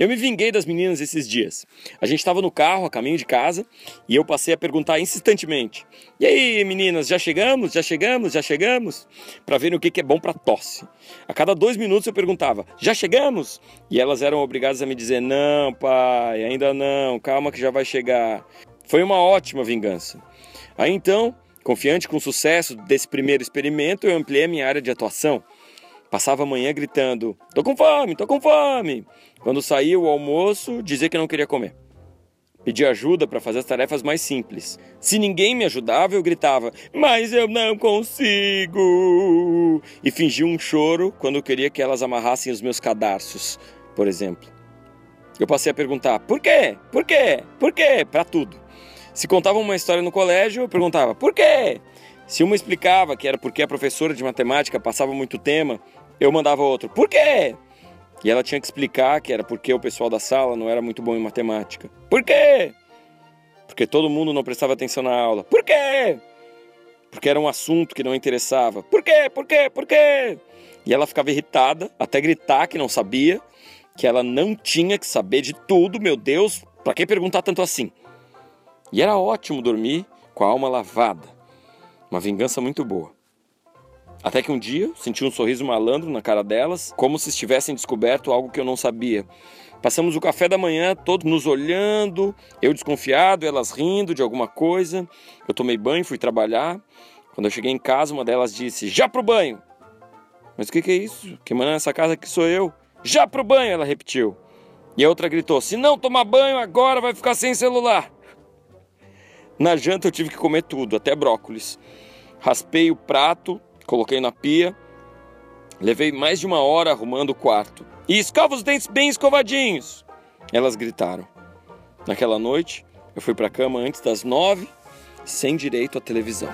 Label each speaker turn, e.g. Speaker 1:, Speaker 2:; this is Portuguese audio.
Speaker 1: Eu me vinguei das meninas esses dias. A gente estava no carro, a caminho de casa, e eu passei a perguntar insistentemente: E aí, meninas, já chegamos? Já chegamos? Já chegamos? Para ver o que, que é bom para tosse. A cada dois minutos eu perguntava: Já chegamos? E elas eram obrigadas a me dizer: Não, pai, ainda não, calma que já vai chegar. Foi uma ótima vingança. Aí então, confiante com o sucesso desse primeiro experimento, eu ampliei a minha área de atuação. Passava a manhã gritando: Tô com fome, tô com fome. Quando saía o almoço, dizia que não queria comer. Pedi ajuda para fazer as tarefas mais simples. Se ninguém me ajudava, eu gritava: Mas eu não consigo! E fingia um choro quando eu queria que elas amarrassem os meus cadarços, por exemplo. Eu passei a perguntar: Por quê? Por quê? Por quê? Para tudo. Se contavam uma história no colégio, eu perguntava: Por quê? Se uma explicava que era porque a professora de matemática passava muito tema, eu mandava outro, por quê? E ela tinha que explicar que era porque o pessoal da sala não era muito bom em matemática. Por quê? Porque todo mundo não prestava atenção na aula. Por quê? Porque era um assunto que não interessava. Por quê? Por quê? Por quê? E ela ficava irritada, até gritar que não sabia, que ela não tinha que saber de tudo, meu Deus, para que perguntar tanto assim? E era ótimo dormir com a alma lavada. Uma vingança muito boa. Até que um dia senti um sorriso malandro na cara delas, como se estivessem descoberto algo que eu não sabia. Passamos o café da manhã, todos nos olhando, eu desconfiado, elas rindo de alguma coisa. Eu tomei banho, fui trabalhar. Quando eu cheguei em casa, uma delas disse: Já pro banho! Mas o que, que é isso? Quem manda nessa casa aqui sou eu. Já pro banho, ela repetiu. E a outra gritou: Se não tomar banho agora, vai ficar sem celular. Na janta eu tive que comer tudo, até brócolis. Raspei o prato, coloquei na pia, levei mais de uma hora arrumando o quarto. E escova os dentes bem escovadinhos! Elas gritaram. Naquela noite, eu fui para a cama antes das nove, sem direito à televisão.